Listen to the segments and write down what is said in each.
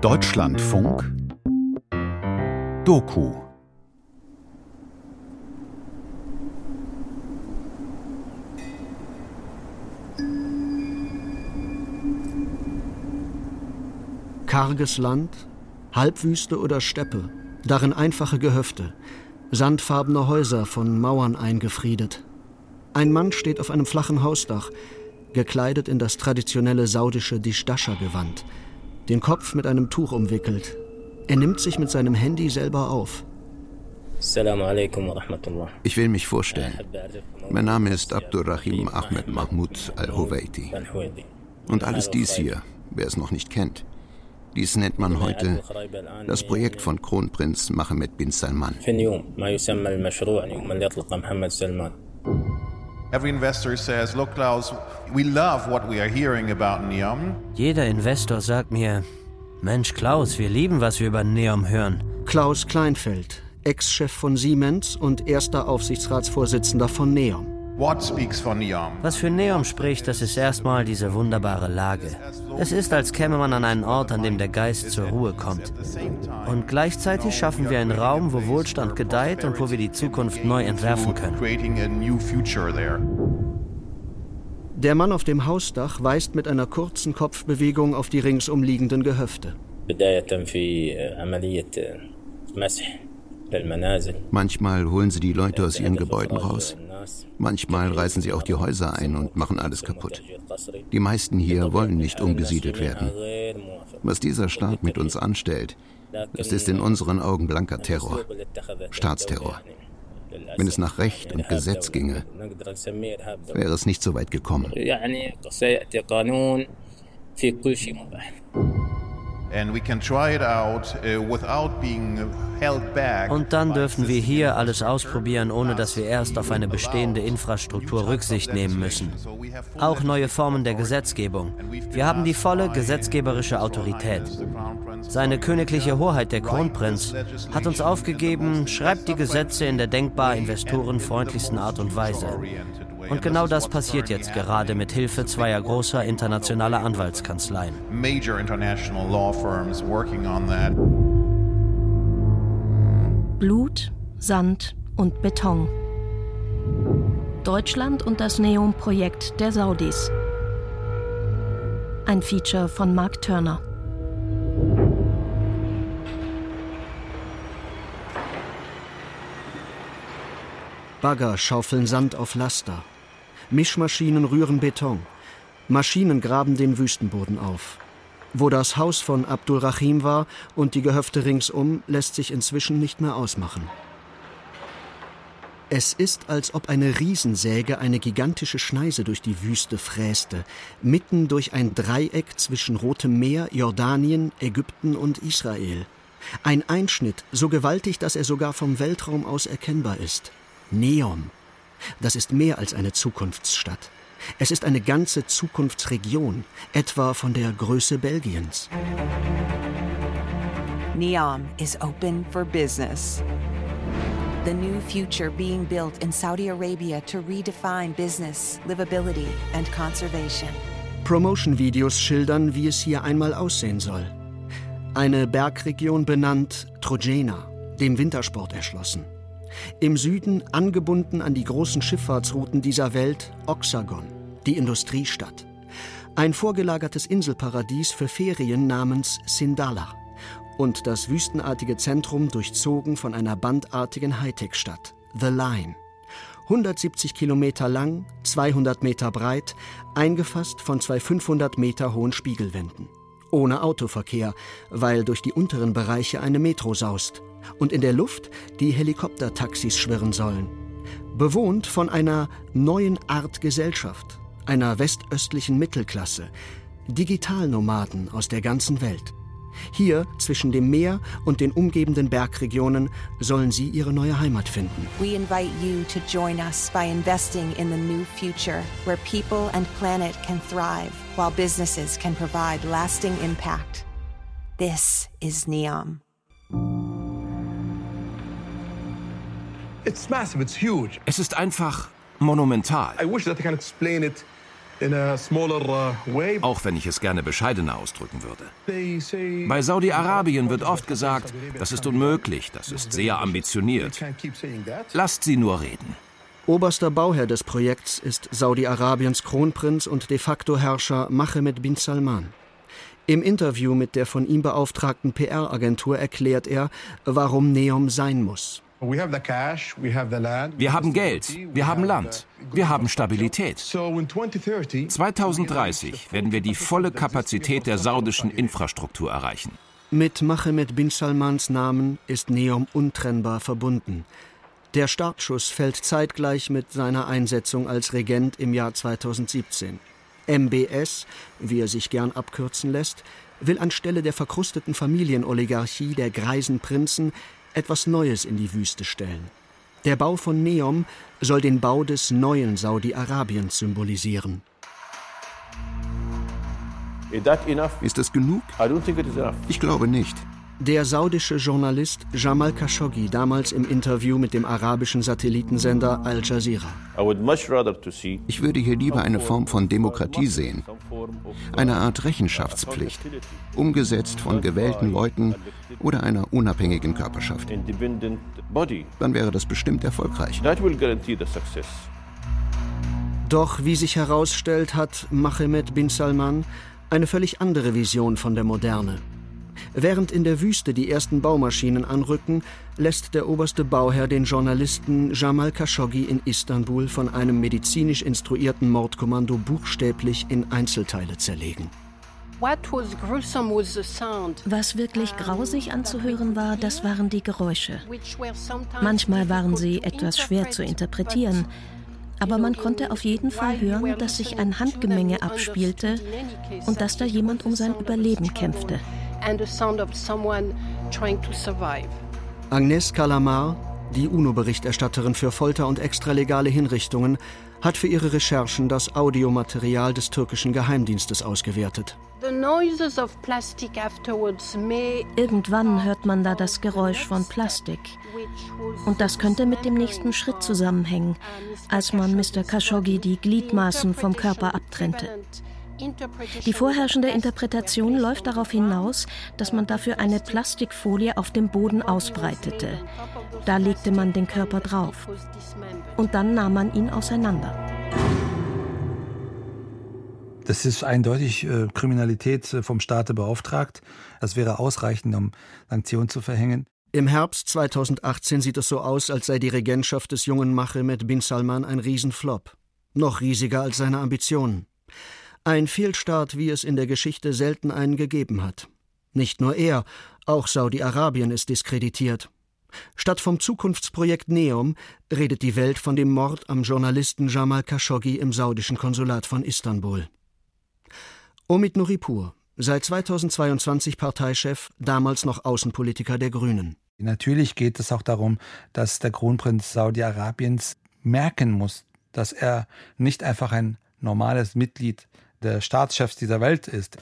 Deutschlandfunk Doku Karges Land, Halbwüste oder Steppe, darin einfache Gehöfte, sandfarbene Häuser von Mauern eingefriedet. Ein Mann steht auf einem flachen Hausdach, gekleidet in das traditionelle saudische Dishdasha-Gewand, den Kopf mit einem Tuch umwickelt. Er nimmt sich mit seinem Handy selber auf. Ich will mich vorstellen. Mein Name ist Abdurrahim Ahmed Mahmoud al-Huwaiti. Und alles dies hier, wer es noch nicht kennt. Dies nennt man heute das Projekt von Kronprinz Mohammed bin Salman. Jeder Investor sagt mir, Mensch Klaus, wir lieben, was wir über Neom hören. Klaus Kleinfeld, Ex-Chef von Siemens und erster Aufsichtsratsvorsitzender von Neom. Was für Neom spricht, das ist erstmal diese wunderbare Lage. Es ist, als käme man an einen Ort, an dem der Geist zur Ruhe kommt. Und gleichzeitig schaffen wir einen Raum, wo Wohlstand gedeiht und wo wir die Zukunft neu entwerfen können. Der Mann auf dem Hausdach weist mit einer kurzen Kopfbewegung auf die ringsumliegenden Gehöfte. Manchmal holen sie die Leute aus ihren Gebäuden raus. Manchmal reißen sie auch die Häuser ein und machen alles kaputt. Die meisten hier wollen nicht umgesiedelt werden. Was dieser Staat mit uns anstellt, das ist in unseren Augen blanker Terror, Staatsterror. Wenn es nach Recht und Gesetz ginge, wäre es nicht so weit gekommen. Und dann dürfen wir hier alles ausprobieren, ohne dass wir erst auf eine bestehende Infrastruktur Rücksicht nehmen müssen. Auch neue Formen der Gesetzgebung. Wir haben die volle gesetzgeberische Autorität. Seine königliche Hoheit, der Kronprinz, hat uns aufgegeben, schreibt die Gesetze in der denkbar investorenfreundlichsten Art und Weise. Und genau das passiert jetzt gerade mit Hilfe zweier großer internationaler Anwaltskanzleien. Blut, Sand und Beton. Deutschland und das Neom-Projekt der Saudis. Ein Feature von Mark Turner. Bagger schaufeln Sand auf Laster. Mischmaschinen rühren Beton. Maschinen graben den Wüstenboden auf. Wo das Haus von Abdul Rahim war und die Gehöfte ringsum, lässt sich inzwischen nicht mehr ausmachen. Es ist, als ob eine Riesensäge eine gigantische Schneise durch die Wüste fräste, mitten durch ein Dreieck zwischen Rotem Meer, Jordanien, Ägypten und Israel. Ein Einschnitt, so gewaltig, dass er sogar vom Weltraum aus erkennbar ist. Neom. Das ist mehr als eine Zukunftsstadt. Es ist eine ganze Zukunftsregion, etwa von der Größe Belgiens. Neom is open for business. The new future being built in Saudi Arabia to redefine business, livability and conservation. Promotion-Videos schildern, wie es hier einmal aussehen soll. Eine Bergregion benannt Trojena, dem Wintersport erschlossen. Im Süden, angebunden an die großen Schifffahrtsrouten dieser Welt, Oxagon, die Industriestadt. Ein vorgelagertes Inselparadies für Ferien namens Sindala und das wüstenartige Zentrum durchzogen von einer bandartigen Hightech-Stadt, The Line. 170 Kilometer lang, 200 Meter breit, eingefasst von zwei 500 Meter hohen Spiegelwänden. Ohne Autoverkehr, weil durch die unteren Bereiche eine Metro saust und in der Luft die Helikoptertaxis schwirren sollen. Bewohnt von einer neuen Art Gesellschaft, einer westöstlichen Mittelklasse, Digitalnomaden aus der ganzen Welt. Hier zwischen dem Meer und den umgebenden Bergregionen sollen sie ihre neue Heimat finden. We invite you to join us by investing in the new future where people and planet can thrive while businesses can provide lasting impact. This is Neom. Es ist einfach monumental. Auch wenn ich es gerne bescheidener ausdrücken würde. Bei Saudi-Arabien wird oft gesagt, das ist unmöglich, das ist sehr ambitioniert. Lasst sie nur reden. Oberster Bauherr des Projekts ist Saudi-Arabiens Kronprinz und de facto Herrscher Mohammed bin Salman. Im Interview mit der von ihm beauftragten PR-Agentur erklärt er, warum Neom sein muss. Wir haben Geld, wir haben Land, wir haben Stabilität. 2030 werden wir die volle Kapazität der saudischen Infrastruktur erreichen. Mit Mohammed bin Salmans Namen ist Neom untrennbar verbunden. Der Startschuss fällt zeitgleich mit seiner Einsetzung als Regent im Jahr 2017. MBS, wie er sich gern abkürzen lässt, will anstelle der verkrusteten Familienoligarchie der greisen Prinzen etwas Neues in die Wüste stellen. Der Bau von Neom soll den Bau des neuen Saudi-Arabiens symbolisieren. Ist das genug? Ich glaube nicht. Der saudische Journalist Jamal Khashoggi damals im Interview mit dem arabischen Satellitensender Al Jazeera. Ich würde hier lieber eine Form von Demokratie sehen. Eine Art Rechenschaftspflicht, umgesetzt von gewählten Leuten oder einer unabhängigen Körperschaft. Dann wäre das bestimmt erfolgreich. Doch wie sich herausstellt, hat Mohammed bin Salman eine völlig andere Vision von der Moderne. Während in der Wüste die ersten Baumaschinen anrücken, lässt der oberste Bauherr den Journalisten Jamal Khashoggi in Istanbul von einem medizinisch instruierten Mordkommando buchstäblich in Einzelteile zerlegen. Was wirklich grausig anzuhören war, das waren die Geräusche. Manchmal waren sie etwas schwer zu interpretieren, aber man konnte auf jeden Fall hören, dass sich ein Handgemenge abspielte und dass da jemand um sein Überleben kämpfte and the sound of someone trying to survive. Agnes Kalamar, die UNO-Berichterstatterin für Folter und extralegale Hinrichtungen, hat für ihre Recherchen das Audiomaterial des türkischen Geheimdienstes ausgewertet. Irgendwann hört man da das Geräusch von Plastik. Und das könnte mit dem nächsten Schritt zusammenhängen, als man Mr. Khashoggi die Gliedmaßen vom Körper abtrennte. Die vorherrschende Interpretation läuft darauf hinaus, dass man dafür eine Plastikfolie auf dem Boden ausbreitete. Da legte man den Körper drauf. Und dann nahm man ihn auseinander. Das ist eindeutig äh, Kriminalität äh, vom Staate beauftragt. Das wäre ausreichend, um Sanktionen zu verhängen. Im Herbst 2018 sieht es so aus, als sei die Regentschaft des jungen Machemed bin Salman ein Riesenflop. Noch riesiger als seine Ambitionen. Ein Fehlstart, wie es in der Geschichte selten einen gegeben hat. Nicht nur er, auch Saudi-Arabien ist diskreditiert. Statt vom Zukunftsprojekt Neom redet die Welt von dem Mord am Journalisten Jamal Khashoggi im saudischen Konsulat von Istanbul. Omid Nuripur, seit 2022 Parteichef, damals noch Außenpolitiker der Grünen. Natürlich geht es auch darum, dass der Kronprinz Saudi-Arabiens merken muss, dass er nicht einfach ein normales Mitglied der Staatschefs dieser Welt ist.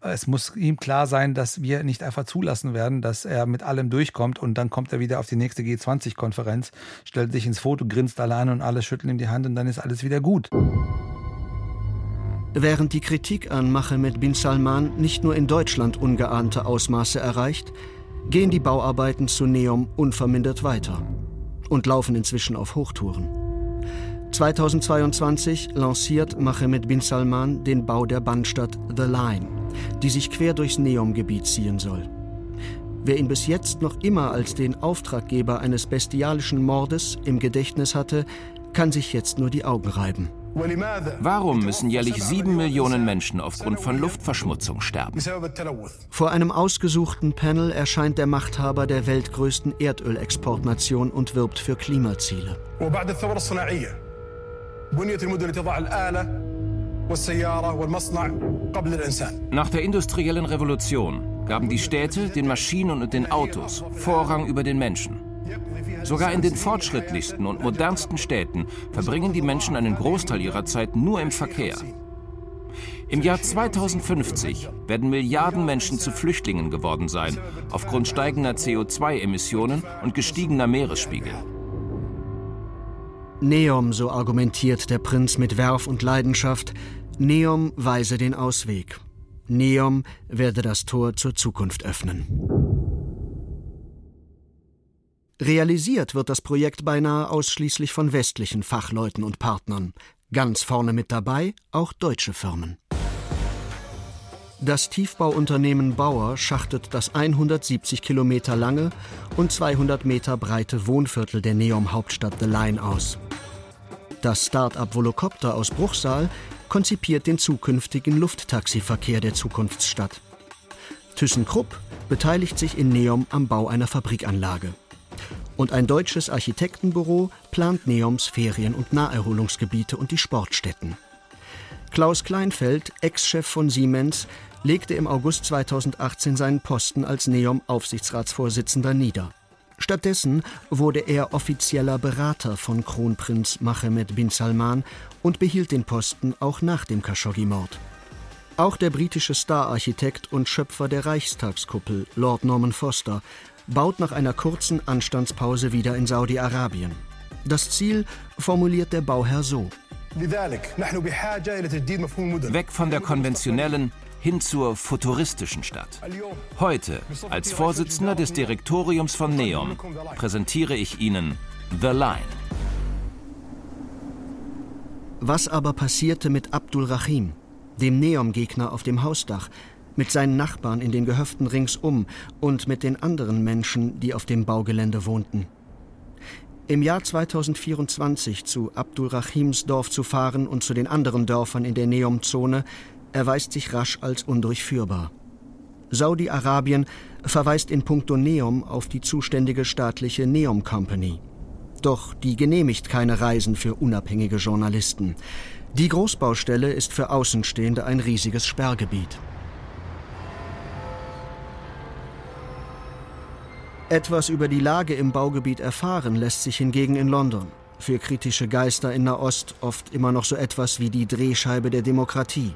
Es muss ihm klar sein, dass wir nicht einfach zulassen werden, dass er mit allem durchkommt und dann kommt er wieder auf die nächste G20-Konferenz, stellt sich ins Foto, grinst allein und alle schütteln ihm die Hand und dann ist alles wieder gut. Während die Kritik an Mohammed bin Salman nicht nur in Deutschland ungeahnte Ausmaße erreicht, gehen die Bauarbeiten zu Neom unvermindert weiter und laufen inzwischen auf Hochtouren. 2022 lanciert Mohammed bin Salman den Bau der Bandstadt The Line, die sich quer durchs Neom-Gebiet ziehen soll. Wer ihn bis jetzt noch immer als den Auftraggeber eines bestialischen Mordes im Gedächtnis hatte, kann sich jetzt nur die Augen reiben. Warum müssen jährlich sieben Millionen Menschen aufgrund von Luftverschmutzung sterben? Vor einem ausgesuchten Panel erscheint der Machthaber der weltgrößten Erdölexportnation und wirbt für Klimaziele. Nach der industriellen Revolution gaben die Städte den Maschinen und den Autos Vorrang über den Menschen. Sogar in den fortschrittlichsten und modernsten Städten verbringen die Menschen einen Großteil ihrer Zeit nur im Verkehr. Im Jahr 2050 werden Milliarden Menschen zu Flüchtlingen geworden sein, aufgrund steigender CO2-Emissionen und gestiegener Meeresspiegel. Neom, so argumentiert der Prinz mit Werf und Leidenschaft, Neom weise den Ausweg. Neom werde das Tor zur Zukunft öffnen. Realisiert wird das Projekt beinahe ausschließlich von westlichen Fachleuten und Partnern. Ganz vorne mit dabei auch deutsche Firmen. Das Tiefbauunternehmen Bauer schachtet das 170 Kilometer lange und 200 Meter breite Wohnviertel der Neom-Hauptstadt The Line aus. Das Start-up Volocopter aus Bruchsal konzipiert den zukünftigen Lufttaxiverkehr der Zukunftsstadt. ThyssenKrupp beteiligt sich in Neom am Bau einer Fabrikanlage. Und ein deutsches Architektenbüro plant Neoms Ferien- und Naherholungsgebiete und die Sportstätten. Klaus Kleinfeld, Ex-Chef von Siemens, legte im August 2018 seinen Posten als NEOM-Aufsichtsratsvorsitzender nieder. Stattdessen wurde er offizieller Berater von Kronprinz Mohammed bin Salman und behielt den Posten auch nach dem Khashoggi-Mord. Auch der britische Star-Architekt und Schöpfer der Reichstagskuppel, Lord Norman Foster, baut nach einer kurzen Anstandspause wieder in Saudi-Arabien. Das Ziel formuliert der Bauherr so. Weg von der konventionellen, hin zur futuristischen Stadt. Heute, als Vorsitzender des Direktoriums von NEOM, präsentiere ich Ihnen The Line. Was aber passierte mit Abdul Rahim, dem NEOM-Gegner auf dem Hausdach, mit seinen Nachbarn in den Gehöften ringsum und mit den anderen Menschen, die auf dem Baugelände wohnten? Im Jahr 2024 zu Abdul Rahims Dorf zu fahren und zu den anderen Dörfern in der Neom-Zone erweist sich rasch als undurchführbar. Saudi-Arabien verweist in puncto Neom auf die zuständige staatliche Neom Company. Doch die genehmigt keine Reisen für unabhängige Journalisten. Die Großbaustelle ist für Außenstehende ein riesiges Sperrgebiet. Etwas über die Lage im Baugebiet erfahren lässt sich hingegen in London. Für kritische Geister in Nahost oft immer noch so etwas wie die Drehscheibe der Demokratie.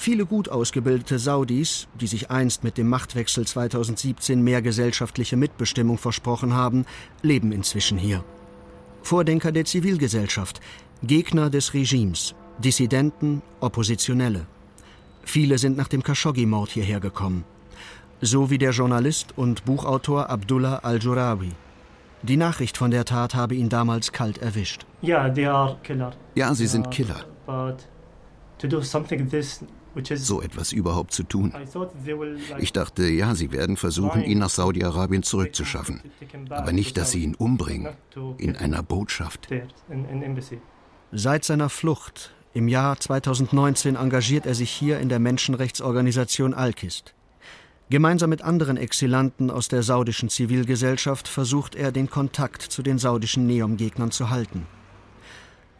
Viele gut ausgebildete Saudis, die sich einst mit dem Machtwechsel 2017 mehr gesellschaftliche Mitbestimmung versprochen haben, leben inzwischen hier. Vordenker der Zivilgesellschaft, Gegner des Regimes, Dissidenten, Oppositionelle. Viele sind nach dem Khashoggi-Mord hierher gekommen. So wie der Journalist und Buchautor Abdullah al-Jurawi. Die Nachricht von der Tat habe ihn damals kalt erwischt. Ja, sie sind Killer. So etwas überhaupt zu tun. Ich dachte, ja, sie werden versuchen, ihn nach Saudi-Arabien zurückzuschaffen. Aber nicht, dass sie ihn umbringen. In einer Botschaft. Seit seiner Flucht im Jahr 2019 engagiert er sich hier in der Menschenrechtsorganisation Al-Kist. Gemeinsam mit anderen Exilanten aus der saudischen Zivilgesellschaft versucht er, den Kontakt zu den saudischen Neom-Gegnern zu halten.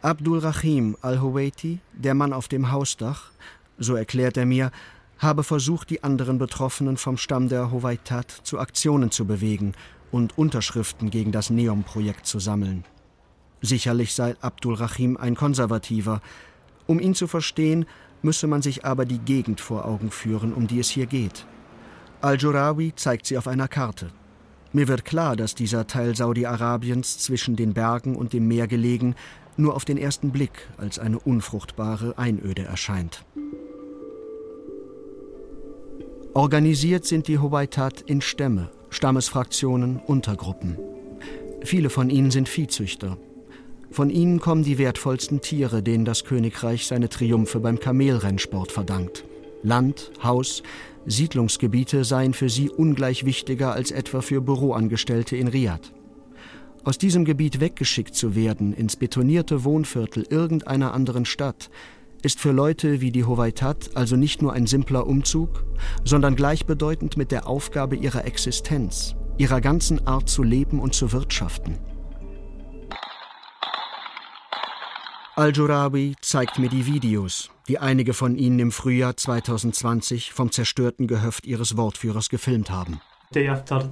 Abdul Rahim al-Huwaiti, der Mann auf dem Hausdach, so erklärt er mir, habe versucht, die anderen Betroffenen vom Stamm der Howaitat zu Aktionen zu bewegen und Unterschriften gegen das NEOM-Projekt zu sammeln. Sicherlich sei Abdul Rahim ein Konservativer. Um ihn zu verstehen, müsse man sich aber die Gegend vor Augen führen, um die es hier geht. Al-Jurawi zeigt sie auf einer Karte. Mir wird klar, dass dieser Teil Saudi-Arabiens zwischen den Bergen und dem Meer gelegen nur auf den ersten Blick als eine unfruchtbare Einöde erscheint. Organisiert sind die Hobaitat in Stämme, Stammesfraktionen, Untergruppen. Viele von ihnen sind Viehzüchter. Von ihnen kommen die wertvollsten Tiere, denen das Königreich seine Triumphe beim Kamelrennsport verdankt. Land, Haus, Siedlungsgebiete seien für sie ungleich wichtiger als etwa für Büroangestellte in Riad. Aus diesem Gebiet weggeschickt zu werden ins betonierte Wohnviertel irgendeiner anderen Stadt, ist für Leute wie die Howaitat also nicht nur ein simpler Umzug, sondern gleichbedeutend mit der Aufgabe ihrer Existenz, ihrer ganzen Art zu leben und zu wirtschaften. Al-Jurabi zeigt mir die Videos, die einige von ihnen im Frühjahr 2020 vom zerstörten Gehöft ihres Wortführers gefilmt haben. Day after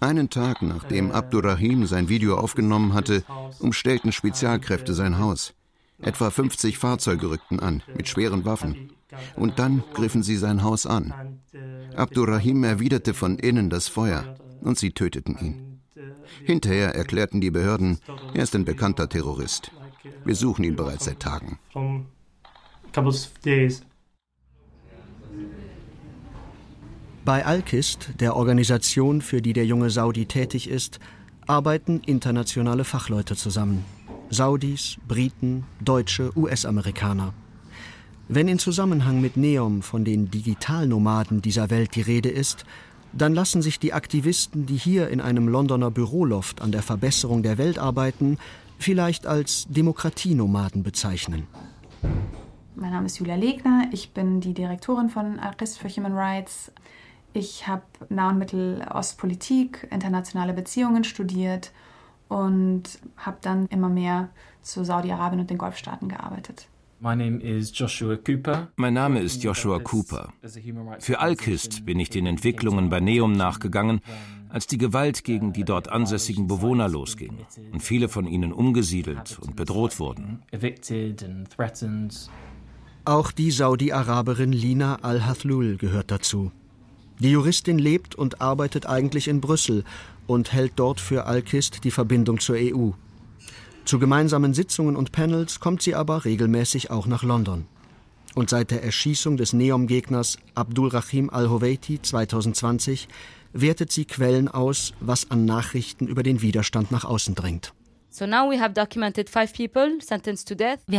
Einen Tag nachdem uh, Abdurrahim sein Video aufgenommen hatte, umstellten Spezialkräfte sein Haus. Etwa 50 Fahrzeuge rückten an, mit schweren Waffen. Und dann griffen sie sein Haus an. Abdurrahim erwiderte von innen das Feuer und sie töteten ihn. Hinterher erklärten die Behörden, er ist ein bekannter Terrorist. Wir suchen ihn bereits seit Tagen. Bei Alkist, der Organisation, für die der junge Saudi tätig ist, arbeiten internationale Fachleute zusammen. Saudis, Briten, Deutsche, US-Amerikaner. Wenn in Zusammenhang mit Neom von den Digitalnomaden dieser Welt die Rede ist, dann lassen sich die Aktivisten, die hier in einem Londoner Büroloft an der Verbesserung der Welt arbeiten, vielleicht als Demokratienomaden bezeichnen. Mein Name ist Julia Legner, ich bin die Direktorin von Arrest for Human Rights. Ich habe Nah- und Mittelostpolitik, internationale Beziehungen studiert und habe dann immer mehr zu Saudi-Arabien und den Golfstaaten gearbeitet. Mein Name ist Joshua Cooper. Für Alkist bin ich den Entwicklungen bei Neum nachgegangen, als die Gewalt gegen die dort ansässigen Bewohner losging und viele von ihnen umgesiedelt und bedroht wurden. Auch die Saudi-Araberin Lina Al-Hathlul gehört dazu. Die Juristin lebt und arbeitet eigentlich in Brüssel und hält dort für Alkist die Verbindung zur EU. Zu gemeinsamen Sitzungen und Panels kommt sie aber regelmäßig auch nach London. Und seit der Erschießung des Neom-Gegners Abdul Rahim al-Howeiti 2020 wertet sie Quellen aus, was an Nachrichten über den Widerstand nach außen dringt. Wir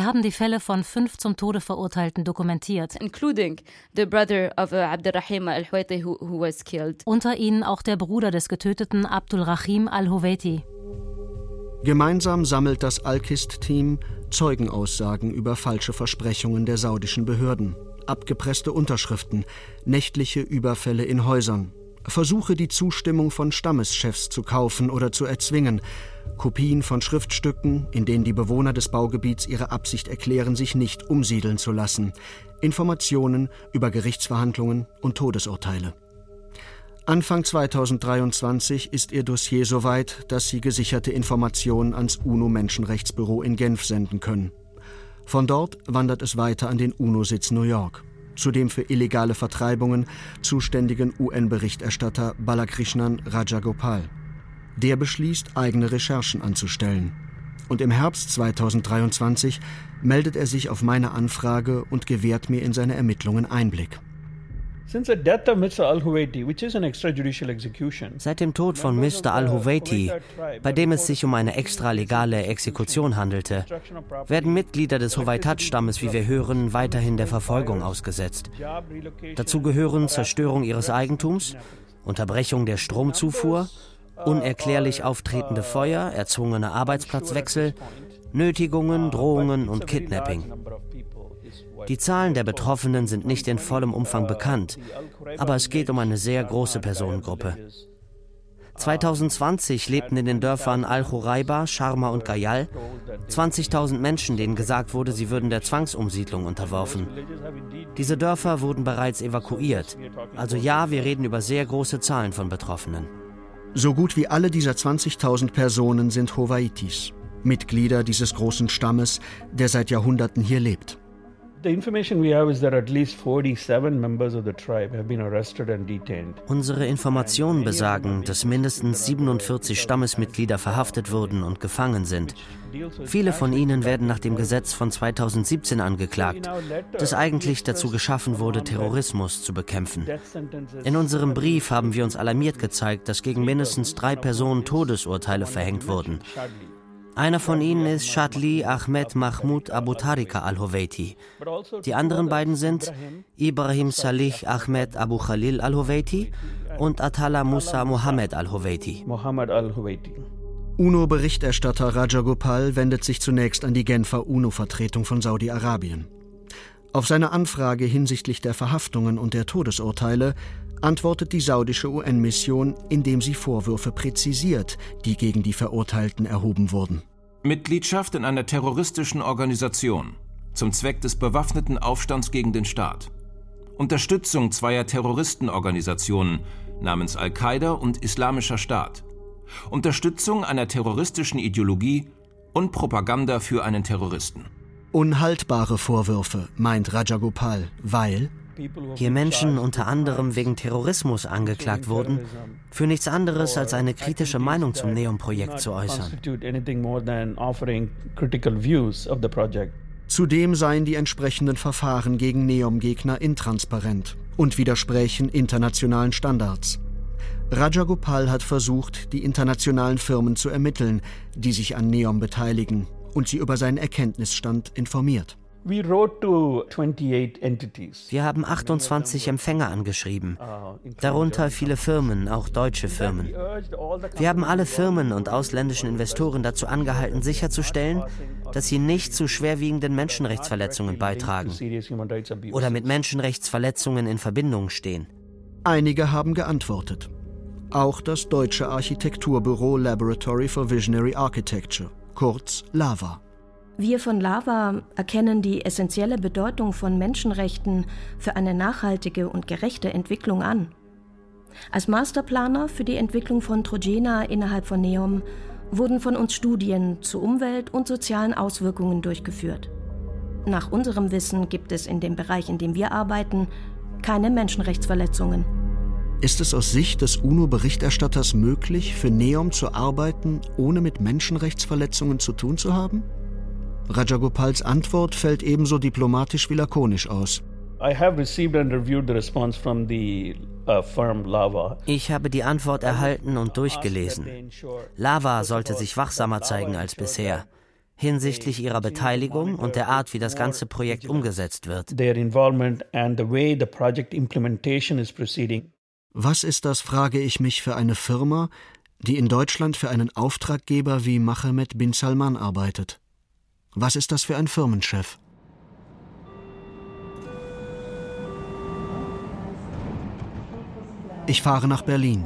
haben die Fälle von fünf zum Tode Verurteilten dokumentiert. Including the brother of uh, Abdurrahim al-Huwaiti who, who was killed. Unter ihnen auch der Bruder des getöteten Abdul Rahim al-Huwaiti. Gemeinsam sammelt das Alkist-Team Zeugenaussagen über falsche Versprechungen der saudischen Behörden, abgepresste Unterschriften, nächtliche Überfälle in Häusern, Versuche, die Zustimmung von Stammeschefs zu kaufen oder zu erzwingen, Kopien von Schriftstücken, in denen die Bewohner des Baugebiets ihre Absicht erklären, sich nicht umsiedeln zu lassen, Informationen über Gerichtsverhandlungen und Todesurteile. Anfang 2023 ist ihr Dossier so weit, dass sie gesicherte Informationen ans UNO-Menschenrechtsbüro in Genf senden können. Von dort wandert es weiter an den UNO-Sitz New York, zu dem für illegale Vertreibungen zuständigen UN-Berichterstatter Balakrishnan Rajagopal. Der beschließt, eigene Recherchen anzustellen. Und im Herbst 2023 meldet er sich auf meine Anfrage und gewährt mir in seine Ermittlungen Einblick. Seit dem Tod von Mr. al-Huwaiti, bei dem es sich um eine extralegale Exekution handelte, werden Mitglieder des Huwaitat-Stammes, wie wir hören, weiterhin der Verfolgung ausgesetzt. Dazu gehören Zerstörung ihres Eigentums, Unterbrechung der Stromzufuhr, unerklärlich auftretende Feuer, erzwungene Arbeitsplatzwechsel, Nötigungen, Drohungen und Kidnapping. Die Zahlen der Betroffenen sind nicht in vollem Umfang bekannt, aber es geht um eine sehr große Personengruppe. 2020 lebten in den Dörfern Al-Huraiba, Sharma und Gayal 20.000 Menschen, denen gesagt wurde, sie würden der Zwangsumsiedlung unterworfen. Diese Dörfer wurden bereits evakuiert. Also ja, wir reden über sehr große Zahlen von Betroffenen. So gut wie alle dieser 20.000 Personen sind Howaitis, Mitglieder dieses großen Stammes, der seit Jahrhunderten hier lebt. Unsere Informationen besagen, dass mindestens 47 Stammesmitglieder verhaftet wurden und gefangen sind. Viele von ihnen werden nach dem Gesetz von 2017 angeklagt, das eigentlich dazu geschaffen wurde, Terrorismus zu bekämpfen. In unserem Brief haben wir uns alarmiert gezeigt, dass gegen mindestens drei Personen Todesurteile verhängt wurden. Einer von ihnen ist Shadli Ahmed Mahmoud Abu Tarika al-Howeiti. Die anderen beiden sind Ibrahim Salih Ahmed Abu Khalil al-Howeiti und Atala Musa Mohammed al-Howeiti. UNO-Berichterstatter Raja Gopal wendet sich zunächst an die Genfer UNO-Vertretung von Saudi-Arabien. Auf seine Anfrage hinsichtlich der Verhaftungen und der Todesurteile antwortet die saudische UN-Mission, indem sie Vorwürfe präzisiert, die gegen die Verurteilten erhoben wurden. Mitgliedschaft in einer terroristischen Organisation zum Zweck des bewaffneten Aufstands gegen den Staat. Unterstützung zweier Terroristenorganisationen namens Al-Qaida und Islamischer Staat. Unterstützung einer terroristischen Ideologie und Propaganda für einen Terroristen. Unhaltbare Vorwürfe, meint Rajagopal, weil Hier Menschen unter anderem wegen Terrorismus angeklagt wurden, für nichts anderes als eine kritische Meinung zum Neom-Projekt zu äußern. Zudem seien die entsprechenden Verfahren gegen Neom-Gegner intransparent und widersprächen internationalen Standards. Rajagopal hat versucht, die internationalen Firmen zu ermitteln, die sich an Neom beteiligen, und sie über seinen Erkenntnisstand informiert. Wir haben 28 Empfänger angeschrieben, darunter viele Firmen, auch deutsche Firmen. Wir haben alle Firmen und ausländischen Investoren dazu angehalten, sicherzustellen, dass sie nicht zu schwerwiegenden Menschenrechtsverletzungen beitragen oder mit Menschenrechtsverletzungen in Verbindung stehen. Einige haben geantwortet. Auch das deutsche Architekturbüro Laboratory for Visionary Architecture, kurz LAVA. Wir von Lava erkennen die essentielle Bedeutung von Menschenrechten für eine nachhaltige und gerechte Entwicklung an. Als Masterplaner für die Entwicklung von Trojena innerhalb von Neom wurden von uns Studien zu Umwelt- und sozialen Auswirkungen durchgeführt. Nach unserem Wissen gibt es in dem Bereich, in dem wir arbeiten, keine Menschenrechtsverletzungen. Ist es aus Sicht des UNO-Berichterstatters möglich, für Neom zu arbeiten, ohne mit Menschenrechtsverletzungen zu tun zu haben? Rajagopals Antwort fällt ebenso diplomatisch wie lakonisch aus. Uh, ich habe die Antwort erhalten und durchgelesen. Lava sollte sich wachsamer zeigen als bisher hinsichtlich ihrer Beteiligung und der Art, wie das ganze Projekt umgesetzt wird. Was ist das, frage ich mich, für eine Firma, die in Deutschland für einen Auftraggeber wie Machemet bin Salman arbeitet? Was ist das für ein Firmenchef? Ich fahre nach Berlin.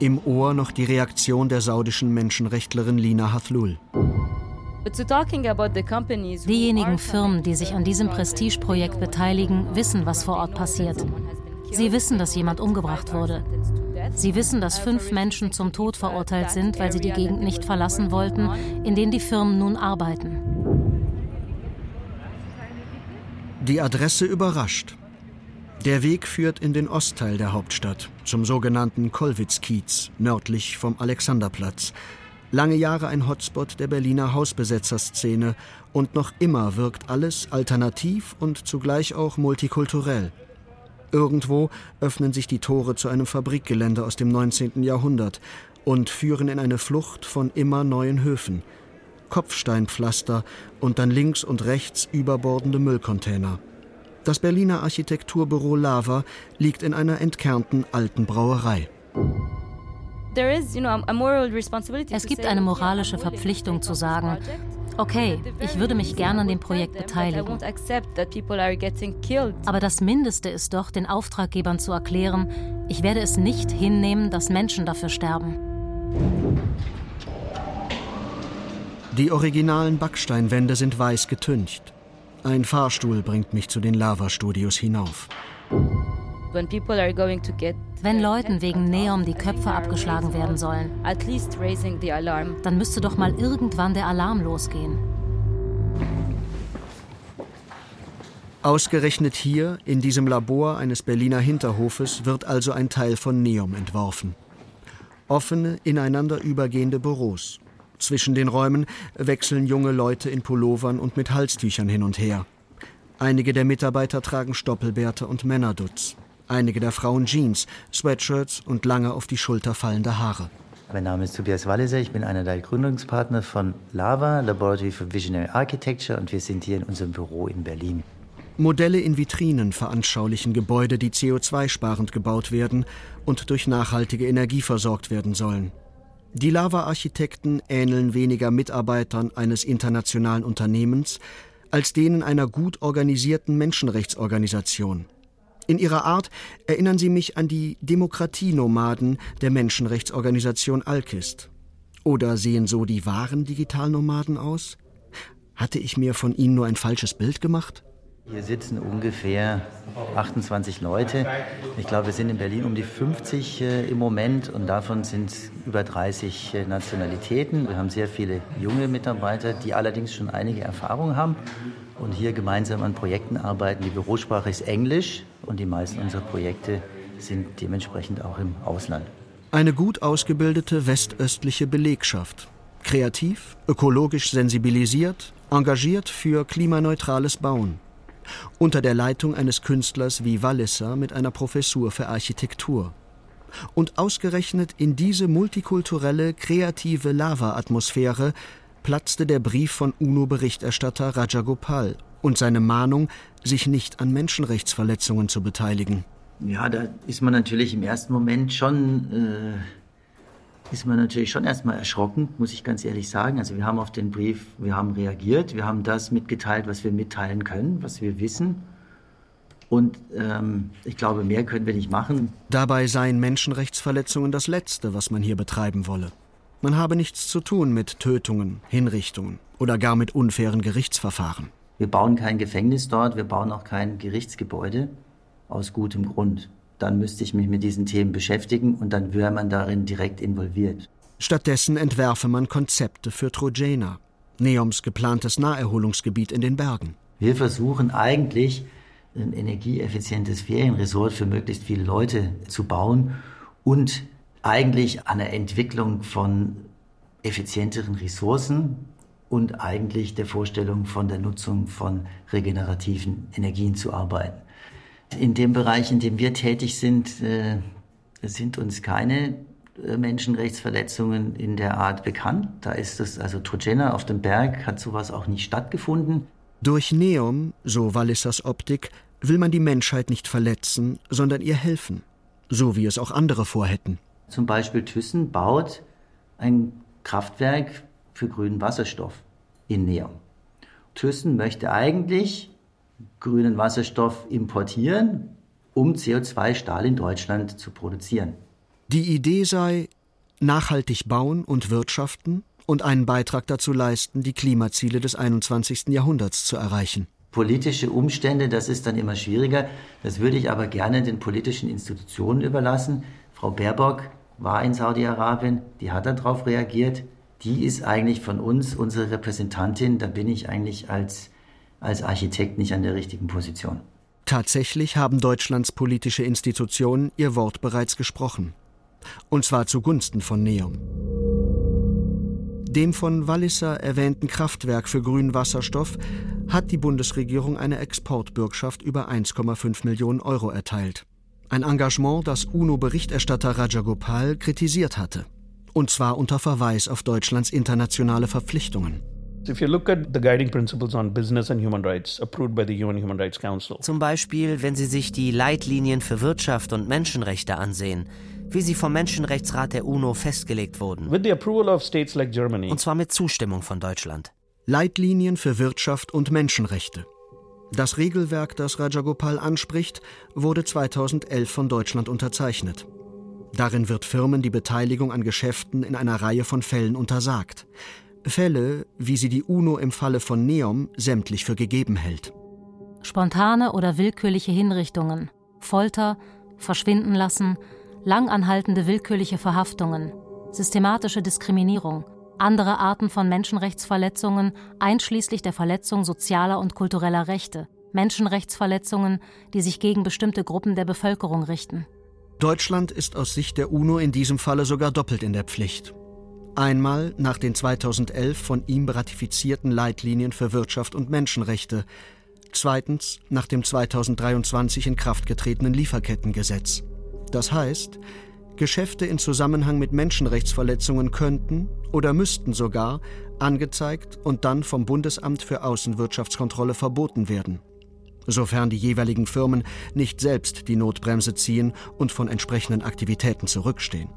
Im Ohr noch die Reaktion der saudischen Menschenrechtlerin Lina Hathlul. Diejenigen Firmen, die sich an diesem Prestigeprojekt beteiligen, wissen, was vor Ort passiert. Sie wissen, dass jemand umgebracht wurde. Sie wissen, dass fünf Menschen zum Tod verurteilt sind, weil sie die Gegend nicht verlassen wollten, in denen die Firmen nun arbeiten. Die Adresse überrascht. Der Weg führt in den Ostteil der Hauptstadt, zum sogenannten Kollwitz-Kiez, nördlich vom Alexanderplatz. Lange Jahre ein Hotspot der Berliner Hausbesetzerszene und noch immer wirkt alles alternativ und zugleich auch multikulturell. Irgendwo öffnen sich die Tore zu einem Fabrikgelände aus dem 19. Jahrhundert und führen in eine Flucht von immer neuen Höfen. Kopfsteinpflaster und dann links und rechts überbordende Müllcontainer. Das Berliner Architekturbüro Lava liegt in einer entkernten alten Brauerei. Es gibt eine moralische Verpflichtung zu sagen, Okay, ich würde mich gerne an dem Projekt beteiligen. Aber das Mindeste ist doch, den Auftraggebern zu erklären, ich werde es nicht hinnehmen, dass Menschen dafür sterben. Die originalen Backsteinwände sind weiß getüncht. Ein Fahrstuhl bringt mich zu den Lava-Studios hinauf. Wenn Leuten wegen Neom die Köpfe abgeschlagen werden sollen, dann müsste doch mal irgendwann der Alarm losgehen. Ausgerechnet hier, in diesem Labor eines Berliner Hinterhofes, wird also ein Teil von Neom entworfen. Offene, ineinander übergehende Büros. Zwischen den Räumen wechseln junge Leute in Pullovern und mit Halstüchern hin und her. Einige der Mitarbeiter tragen Stoppelbärte und Männerdutz. Einige der Frauen Jeans, Sweatshirts und lange auf die Schulter fallende Haare. Mein Name ist Tobias Walliser, ich bin einer der Gründungspartner von LAVA, Laboratory for Visionary Architecture, und wir sind hier in unserem Büro in Berlin. Modelle in Vitrinen veranschaulichen Gebäude, die CO2-sparend gebaut werden und durch nachhaltige Energie versorgt werden sollen. Die Lava-Architekten ähneln weniger Mitarbeitern eines internationalen Unternehmens als denen einer gut organisierten Menschenrechtsorganisation. In ihrer Art erinnern sie mich an die Demokratienomaden der Menschenrechtsorganisation Alkist. Oder sehen so die wahren Digitalnomaden aus? Hatte ich mir von ihnen nur ein falsches Bild gemacht? Hier sitzen ungefähr 28 Leute. Ich glaube, wir sind in Berlin um die 50 äh, im Moment und davon sind über 30 äh, Nationalitäten. Wir haben sehr viele junge Mitarbeiter, die allerdings schon einige Erfahrung haben und hier gemeinsam an Projekten arbeiten. Die Bürosprache ist Englisch und die meisten unserer Projekte sind dementsprechend auch im Ausland. Eine gut ausgebildete westöstliche Belegschaft. Kreativ, ökologisch sensibilisiert, engagiert für klimaneutrales Bauen. Unter der Leitung eines Künstlers wie Walliser mit einer Professur für Architektur. Und ausgerechnet in diese multikulturelle, kreative Lava-Atmosphäre platzte der Brief von UNO-Berichterstatter Rajagopal und seine Mahnung, sich nicht an Menschenrechtsverletzungen zu beteiligen. Ja, da ist man natürlich im ersten Moment schon, äh, ist man natürlich schon erstmal erschrocken, muss ich ganz ehrlich sagen. Also wir haben auf den Brief, wir haben reagiert, wir haben das mitgeteilt, was wir mitteilen können, was wir wissen. Und ähm, ich glaube, mehr können wir nicht machen. Dabei seien Menschenrechtsverletzungen das Letzte, was man hier betreiben wolle. Man habe nichts zu tun mit Tötungen, Hinrichtungen oder gar mit unfairen Gerichtsverfahren. Wir bauen kein Gefängnis dort, wir bauen auch kein Gerichtsgebäude aus gutem Grund. Dann müsste ich mich mit diesen Themen beschäftigen und dann wäre man darin direkt involviert. Stattdessen entwerfe man Konzepte für Trojena, Neoms geplantes Naherholungsgebiet in den Bergen. Wir versuchen eigentlich, ein energieeffizientes Ferienresort für möglichst viele Leute zu bauen und eigentlich an der Entwicklung von effizienteren Ressourcen und eigentlich der Vorstellung von der Nutzung von regenerativen Energien zu arbeiten. In dem Bereich, in dem wir tätig sind, äh, sind uns keine äh, Menschenrechtsverletzungen in der Art bekannt. Da ist es, also Trojena auf dem Berg hat sowas auch nicht stattgefunden. Durch Neom, so Wallissers Optik, will man die Menschheit nicht verletzen, sondern ihr helfen. So wie es auch andere vorhätten. Zum Beispiel Thyssen baut ein Kraftwerk für grünen Wasserstoff in Neom. Thyssen möchte eigentlich grünen Wasserstoff importieren, um CO2-Stahl in Deutschland zu produzieren. Die Idee sei, nachhaltig bauen und wirtschaften und einen Beitrag dazu leisten, die Klimaziele des 21. Jahrhunderts zu erreichen. Politische Umstände, das ist dann immer schwieriger. Das würde ich aber gerne den politischen Institutionen überlassen. Frau Baerbock war in Saudi-Arabien, die hat darauf reagiert. Die ist eigentlich von uns unsere Repräsentantin. Da bin ich eigentlich als als Architekt nicht an der richtigen Position. Tatsächlich haben Deutschlands politische Institutionen ihr Wort bereits gesprochen. Und zwar zugunsten von Neom. Dem von Walliser erwähnten Kraftwerk für grünen Wasserstoff hat die Bundesregierung eine Exportbürgschaft über 1,5 Millionen Euro erteilt. Ein Engagement, das UNO-Berichterstatter Rajagopal kritisiert hatte. Und zwar unter Verweis auf Deutschlands internationale Verpflichtungen. Zum Beispiel, wenn Sie sich die Leitlinien für Wirtschaft und Menschenrechte ansehen, wie sie vom Menschenrechtsrat der UNO festgelegt wurden. Und zwar mit Zustimmung von Deutschland. Leitlinien für Wirtschaft und Menschenrechte. Das Regelwerk, das Rajagopal anspricht, wurde 2011 von Deutschland unterzeichnet. Darin wird Firmen die Beteiligung an Geschäften in einer Reihe von Fällen untersagt. Fälle, wie sie die UNO im Falle von Neom sämtlich für gegeben hält. Spontane oder willkürliche Hinrichtungen, Folter, Verschwinden lassen, langanhaltende willkürliche Verhaftungen, systematische Diskriminierung, andere Arten von Menschenrechtsverletzungen, einschließlich der Verletzung sozialer und kultureller Rechte, Menschenrechtsverletzungen, die sich gegen bestimmte Gruppen der Bevölkerung richten. Deutschland ist aus Sicht der UNO in diesem Falle sogar doppelt in der Pflicht. Einmal nach den 2011 von ihm ratifizierten Leitlinien für Wirtschaft und Menschenrechte, zweitens nach dem 2023 in Kraft getretenen Lieferkettengesetz. Das heißt, Geschäfte in Zusammenhang mit Menschenrechtsverletzungen könnten oder müssten sogar angezeigt und dann vom Bundesamt für Außenwirtschaftskontrolle verboten werden, sofern die jeweiligen Firmen nicht selbst die Notbremse ziehen und von entsprechenden Aktivitäten zurückstehen.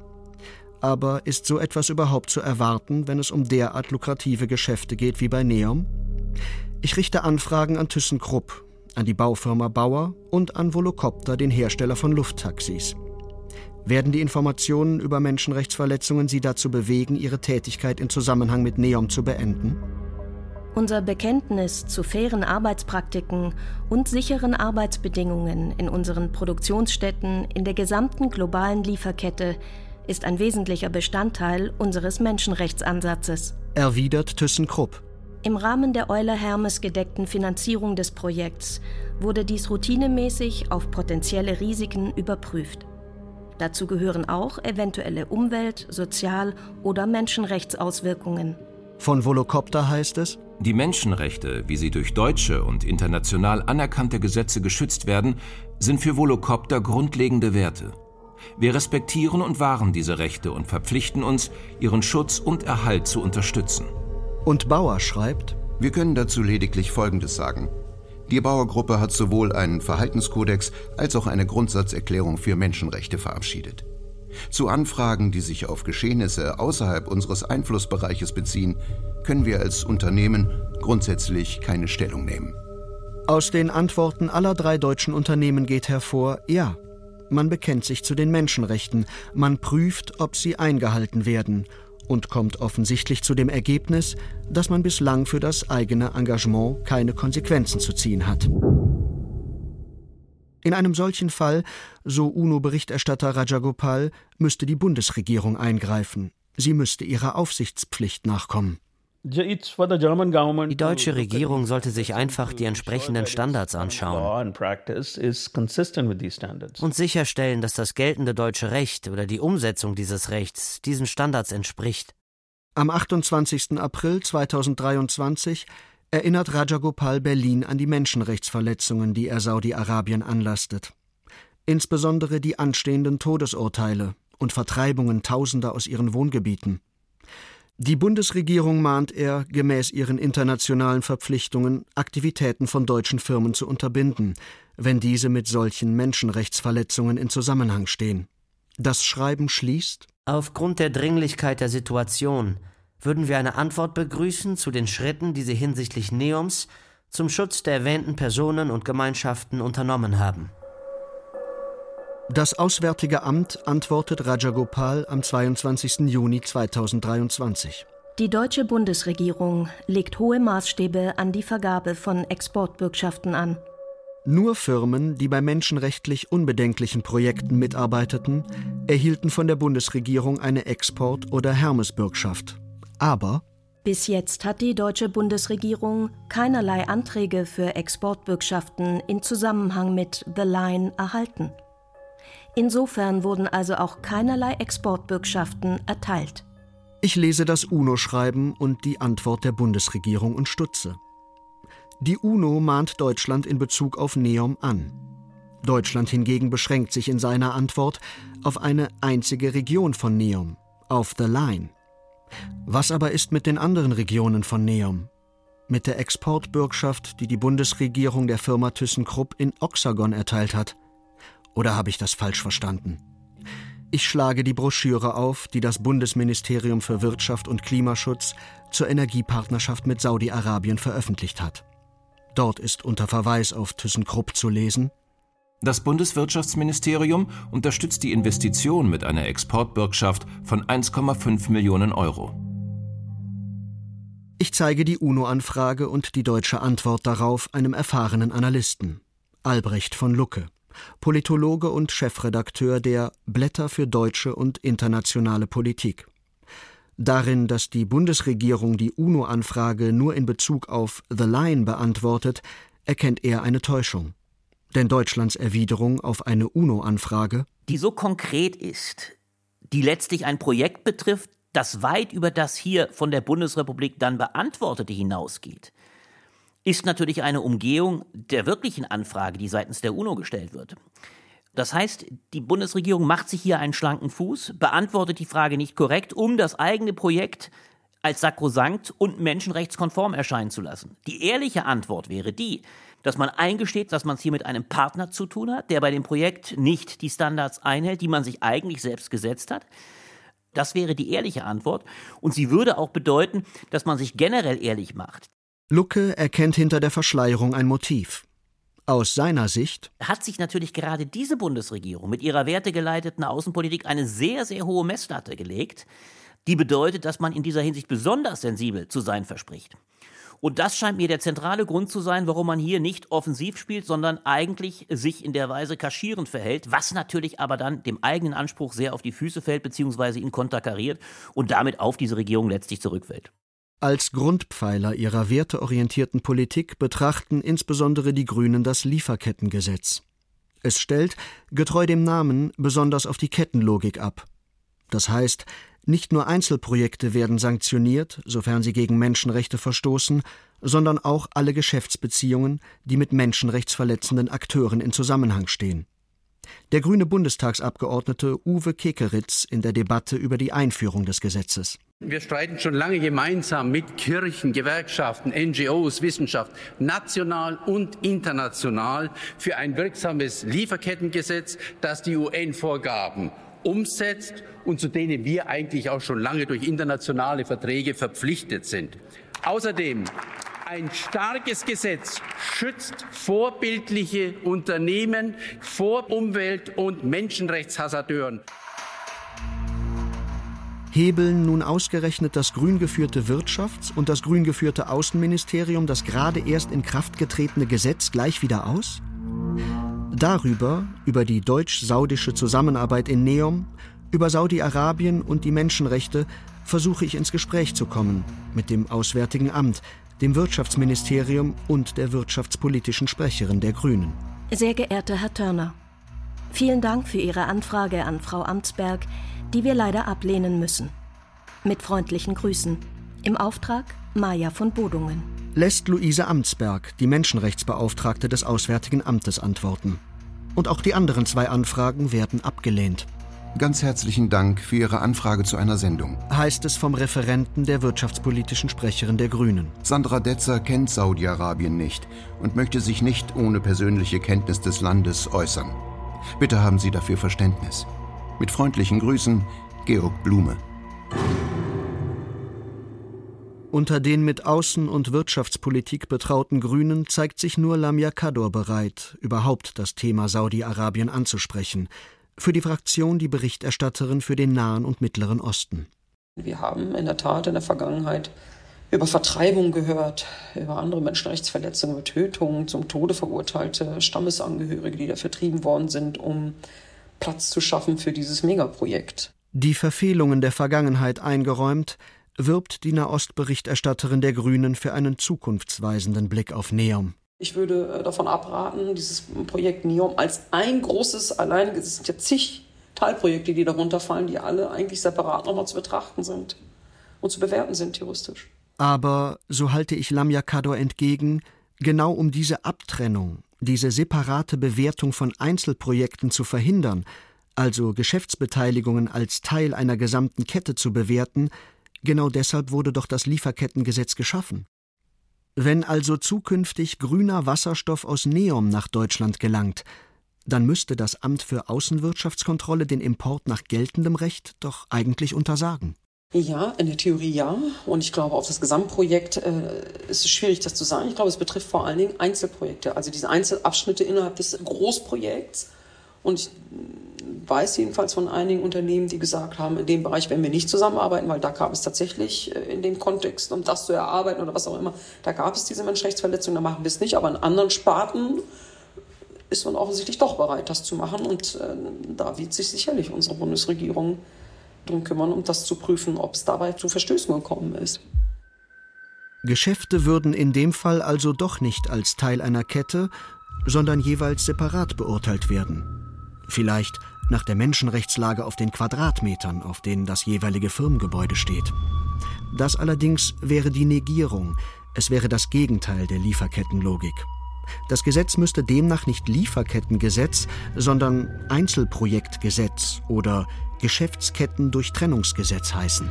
Aber ist so etwas überhaupt zu erwarten, wenn es um derart lukrative Geschäfte geht wie bei Neom? Ich richte Anfragen an ThyssenKrupp, an die Baufirma Bauer und an Volocopter, den Hersteller von Lufttaxis. Werden die Informationen über Menschenrechtsverletzungen Sie dazu bewegen, Ihre Tätigkeit in Zusammenhang mit Neom zu beenden? Unser Bekenntnis zu fairen Arbeitspraktiken und sicheren Arbeitsbedingungen in unseren Produktionsstätten in der gesamten globalen Lieferkette ist ein wesentlicher Bestandteil unseres Menschenrechtsansatzes. Erwidert ThyssenKrupp. Im Rahmen der Euler Hermes gedeckten Finanzierung des Projekts wurde dies routinemäßig auf potenzielle Risiken überprüft. Dazu gehören auch eventuelle Umwelt-, Sozial- oder Menschenrechtsauswirkungen. Von Volocopter heißt es, die Menschenrechte, wie sie durch deutsche und international anerkannte Gesetze geschützt werden, sind für Volocopter grundlegende Werte. Wir respektieren und wahren diese Rechte und verpflichten uns, ihren Schutz und Erhalt zu unterstützen. Und Bauer schreibt, wir können dazu lediglich Folgendes sagen. Die Bauergruppe hat sowohl einen Verhaltenskodex als auch eine Grundsatzerklärung für Menschenrechte verabschiedet. Zu Anfragen, die sich auf Geschehnisse außerhalb unseres Einflussbereiches beziehen, können wir als Unternehmen grundsätzlich keine Stellung nehmen. Aus den Antworten aller drei deutschen Unternehmen geht hervor, ja, man bekennt sich zu den Menschenrechten, man prüft, ob sie eingehalten werden und kommt offensichtlich zu dem Ergebnis, dass man bislang für das eigene Engagement keine Konsequenzen zu ziehen hat. In einem solchen Fall, so UNO-Berichterstatter Rajagopal, müsste die Bundesregierung eingreifen. Sie müsste ihrer Aufsichtspflicht nachkommen. Die deutsche Regierung sollte sich einfach die entsprechenden Standards anschauen und sicherstellen, dass das geltende deutsche Recht oder die Umsetzung dieses Rechts diesen Standards entspricht. Am 28. April 2023 erinnert Rajagopal Berlin an die Menschenrechtsverletzungen, die er Saudi-Arabien anlastet. Insbesondere die anstehenden Todesurteile und Vertreibungen Tausender aus ihren Wohngebieten. Die Bundesregierung mahnt er, gemäß ihren internationalen Verpflichtungen, Aktivitäten von deutschen Firmen zu unterbinden, wenn diese mit solchen Menschenrechtsverletzungen in Zusammenhang stehen. Das Schreiben schließt Aufgrund der Dringlichkeit der Situation würden wir eine Antwort begrüßen zu den Schritten, die Sie hinsichtlich Neums zum Schutz der erwähnten Personen und Gemeinschaften unternommen haben. Das Auswärtige Amt antwortet Rajagopal am 22. Juni 2023. Die deutsche Bundesregierung legt hohe Maßstäbe an die Vergabe von Exportbürgschaften an. Nur Firmen, die bei menschenrechtlich unbedenklichen Projekten mitarbeiteten, erhielten von der Bundesregierung eine Export- oder Hermesbürgschaft. Aber bis jetzt hat die deutsche Bundesregierung keinerlei Anträge für Exportbürgschaften in Zusammenhang mit The Line erhalten. Insofern wurden also auch keinerlei Exportbürgschaften erteilt. Ich lese das UNO-Schreiben und die Antwort der Bundesregierung und stutze. Die UNO mahnt Deutschland in Bezug auf Neom an. Deutschland hingegen beschränkt sich in seiner Antwort auf eine einzige Region von Neom, auf The Line. Was aber ist mit den anderen Regionen von Neom? Mit der Exportbürgschaft, die die Bundesregierung der Firma ThyssenKrupp in Oxagon erteilt hat? Oder habe ich das falsch verstanden? Ich schlage die Broschüre auf, die das Bundesministerium für Wirtschaft und Klimaschutz zur Energiepartnerschaft mit Saudi-Arabien veröffentlicht hat. Dort ist unter Verweis auf ThyssenKrupp zu lesen, das Bundeswirtschaftsministerium unterstützt die Investition mit einer Exportbürgschaft von 1,5 Millionen Euro. Ich zeige die UNO-Anfrage und die deutsche Antwort darauf einem erfahrenen Analysten, Albrecht von Lucke. Politologe und Chefredakteur der Blätter für deutsche und internationale Politik. Darin, dass die Bundesregierung die UNO-Anfrage nur in Bezug auf The Line beantwortet, erkennt er eine Täuschung. Denn Deutschlands Erwiderung auf eine UNO-Anfrage, die so konkret ist, die letztlich ein Projekt betrifft, das weit über das hier von der Bundesrepublik dann beantwortete hinausgeht, ist natürlich eine Umgehung der wirklichen Anfrage, die seitens der UNO gestellt wird. Das heißt, die Bundesregierung macht sich hier einen schlanken Fuß, beantwortet die Frage nicht korrekt, um das eigene Projekt als sakrosankt und menschenrechtskonform erscheinen zu lassen. Die ehrliche Antwort wäre die, dass man eingesteht, dass man es hier mit einem Partner zu tun hat, der bei dem Projekt nicht die Standards einhält, die man sich eigentlich selbst gesetzt hat. Das wäre die ehrliche Antwort. Und sie würde auch bedeuten, dass man sich generell ehrlich macht. Lucke erkennt hinter der Verschleierung ein Motiv. Aus seiner Sicht hat sich natürlich gerade diese Bundesregierung mit ihrer wertegeleiteten Außenpolitik eine sehr, sehr hohe Messlatte gelegt, die bedeutet, dass man in dieser Hinsicht besonders sensibel zu sein verspricht. Und das scheint mir der zentrale Grund zu sein, warum man hier nicht offensiv spielt, sondern eigentlich sich in der Weise kaschierend verhält, was natürlich aber dann dem eigenen Anspruch sehr auf die Füße fällt, beziehungsweise ihn konterkariert und damit auf diese Regierung letztlich zurückfällt. Als Grundpfeiler ihrer werteorientierten Politik betrachten insbesondere die Grünen das Lieferkettengesetz. Es stellt, getreu dem Namen, besonders auf die Kettenlogik ab. Das heißt, nicht nur Einzelprojekte werden sanktioniert, sofern sie gegen Menschenrechte verstoßen, sondern auch alle Geschäftsbeziehungen, die mit menschenrechtsverletzenden Akteuren in Zusammenhang stehen. Der grüne Bundestagsabgeordnete Uwe Kekeritz in der Debatte über die Einführung des Gesetzes. Wir streiten schon lange gemeinsam mit Kirchen, Gewerkschaften, NGOs, Wissenschaft, national und international für ein wirksames Lieferkettengesetz, das die UN-Vorgaben umsetzt und zu denen wir eigentlich auch schon lange durch internationale Verträge verpflichtet sind. Außerdem ein starkes Gesetz schützt vorbildliche Unternehmen vor Umwelt- und Menschenrechtshasardeuren hebeln nun ausgerechnet das grün geführte Wirtschafts- und das grün geführte Außenministerium das gerade erst in Kraft getretene Gesetz gleich wieder aus? Darüber, über die deutsch-saudische Zusammenarbeit in Neom, über Saudi-Arabien und die Menschenrechte versuche ich ins Gespräch zu kommen mit dem Auswärtigen Amt, dem Wirtschaftsministerium und der wirtschaftspolitischen Sprecherin der Grünen. Sehr geehrter Herr Törner, vielen Dank für Ihre Anfrage an Frau Amtsberg, die wir leider ablehnen müssen. Mit freundlichen Grüßen. Im Auftrag Maja von Bodungen. Lässt Luise Amtsberg, die Menschenrechtsbeauftragte des Auswärtigen Amtes, antworten. Und auch die anderen zwei Anfragen werden abgelehnt. Ganz herzlichen Dank für Ihre Anfrage zu einer Sendung. Heißt es vom Referenten der wirtschaftspolitischen Sprecherin der Grünen. Sandra Detzer kennt Saudi-Arabien nicht und möchte sich nicht ohne persönliche Kenntnis des Landes äußern. Bitte haben Sie dafür Verständnis. Mit freundlichen Grüßen, Georg Blume. Unter den mit Außen- und Wirtschaftspolitik betrauten Grünen zeigt sich nur Lamia Kador bereit, überhaupt das Thema Saudi-Arabien anzusprechen. Für die Fraktion die Berichterstatterin für den Nahen und Mittleren Osten. Wir haben in der Tat in der Vergangenheit über Vertreibung gehört, über andere Menschenrechtsverletzungen, über Tötungen, zum Tode verurteilte Stammesangehörige, die da vertrieben worden sind, um Platz zu schaffen für dieses Megaprojekt. Die Verfehlungen der Vergangenheit eingeräumt, wirbt die Nahostberichterstatterin der Grünen für einen zukunftsweisenden Blick auf Neom. Ich würde äh, davon abraten, dieses Projekt Neom als ein großes, alleiniges, es sind ja zig Teilprojekte, die darunter fallen, die alle eigentlich separat nochmal zu betrachten sind und zu bewerten sind juristisch. Aber, so halte ich Lamia Kador entgegen, genau um diese Abtrennung, diese separate Bewertung von Einzelprojekten zu verhindern, also Geschäftsbeteiligungen als Teil einer gesamten Kette zu bewerten, genau deshalb wurde doch das Lieferkettengesetz geschaffen. Wenn also zukünftig grüner Wasserstoff aus Neom nach Deutschland gelangt, dann müsste das Amt für Außenwirtschaftskontrolle den Import nach geltendem Recht doch eigentlich untersagen. Ja, in der Theorie ja. Und ich glaube, auf das Gesamtprojekt äh, ist es schwierig, das zu sagen. Ich glaube, es betrifft vor allen Dingen Einzelprojekte, also diese Einzelabschnitte innerhalb des Großprojekts. Und ich weiß jedenfalls von einigen Unternehmen, die gesagt haben, in dem Bereich werden wir nicht zusammenarbeiten, weil da gab es tatsächlich äh, in dem Kontext, um das zu erarbeiten oder was auch immer, da gab es diese Menschenrechtsverletzungen, da machen wir es nicht. Aber in anderen Sparten ist man offensichtlich doch bereit, das zu machen. Und äh, da wird sich sicherlich unsere Bundesregierung darum kümmern, um das zu prüfen, ob es dabei zu Verstößen gekommen ist. Geschäfte würden in dem Fall also doch nicht als Teil einer Kette, sondern jeweils separat beurteilt werden. Vielleicht nach der Menschenrechtslage auf den Quadratmetern, auf denen das jeweilige Firmengebäude steht. Das allerdings wäre die Negierung, es wäre das Gegenteil der Lieferkettenlogik. Das Gesetz müsste demnach nicht Lieferkettengesetz, sondern Einzelprojektgesetz oder Geschäftskettendurchtrennungsgesetz heißen.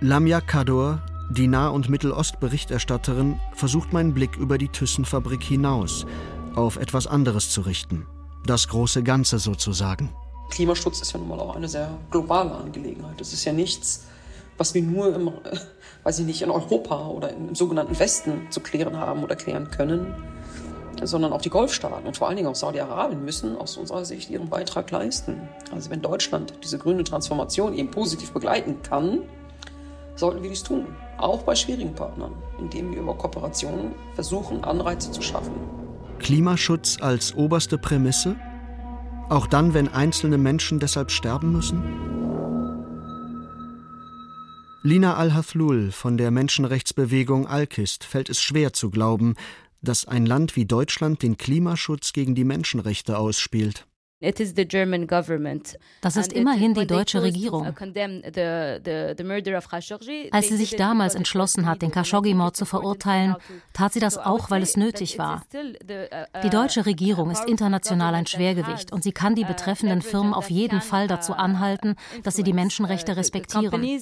Lamia Kador, die Nah- und Mittelost-Berichterstatterin, versucht meinen Blick über die Thyssen-Fabrik hinaus auf etwas anderes zu richten. Das große Ganze sozusagen. Klimaschutz ist ja nun mal auch eine sehr globale Angelegenheit. Das ist ja nichts, was wir nur im, weiß ich nicht, in Europa oder im sogenannten Westen zu klären haben oder klären können, sondern auch die Golfstaaten und vor allen Dingen auch Saudi-Arabien müssen aus unserer Sicht ihren Beitrag leisten. Also wenn Deutschland diese grüne Transformation eben positiv begleiten kann, sollten wir dies tun. Auch bei schwierigen Partnern, indem wir über Kooperationen versuchen, Anreize zu schaffen. Klimaschutz als oberste Prämisse? Auch dann, wenn einzelne Menschen deshalb sterben müssen? Lina Al-Hathlul von der Menschenrechtsbewegung Al-Kist fällt es schwer zu glauben, dass ein Land wie Deutschland den Klimaschutz gegen die Menschenrechte ausspielt. Das ist immerhin die deutsche Regierung. Als sie sich damals entschlossen hat, den Khashoggi-Mord zu verurteilen, tat sie das auch, weil es nötig war. Uh, die deutsche Regierung ist international ein Schwergewicht und sie kann die uh, betreffenden Firmen auf jeden Fall dazu anhalten, dass sie die Menschenrechte respektieren.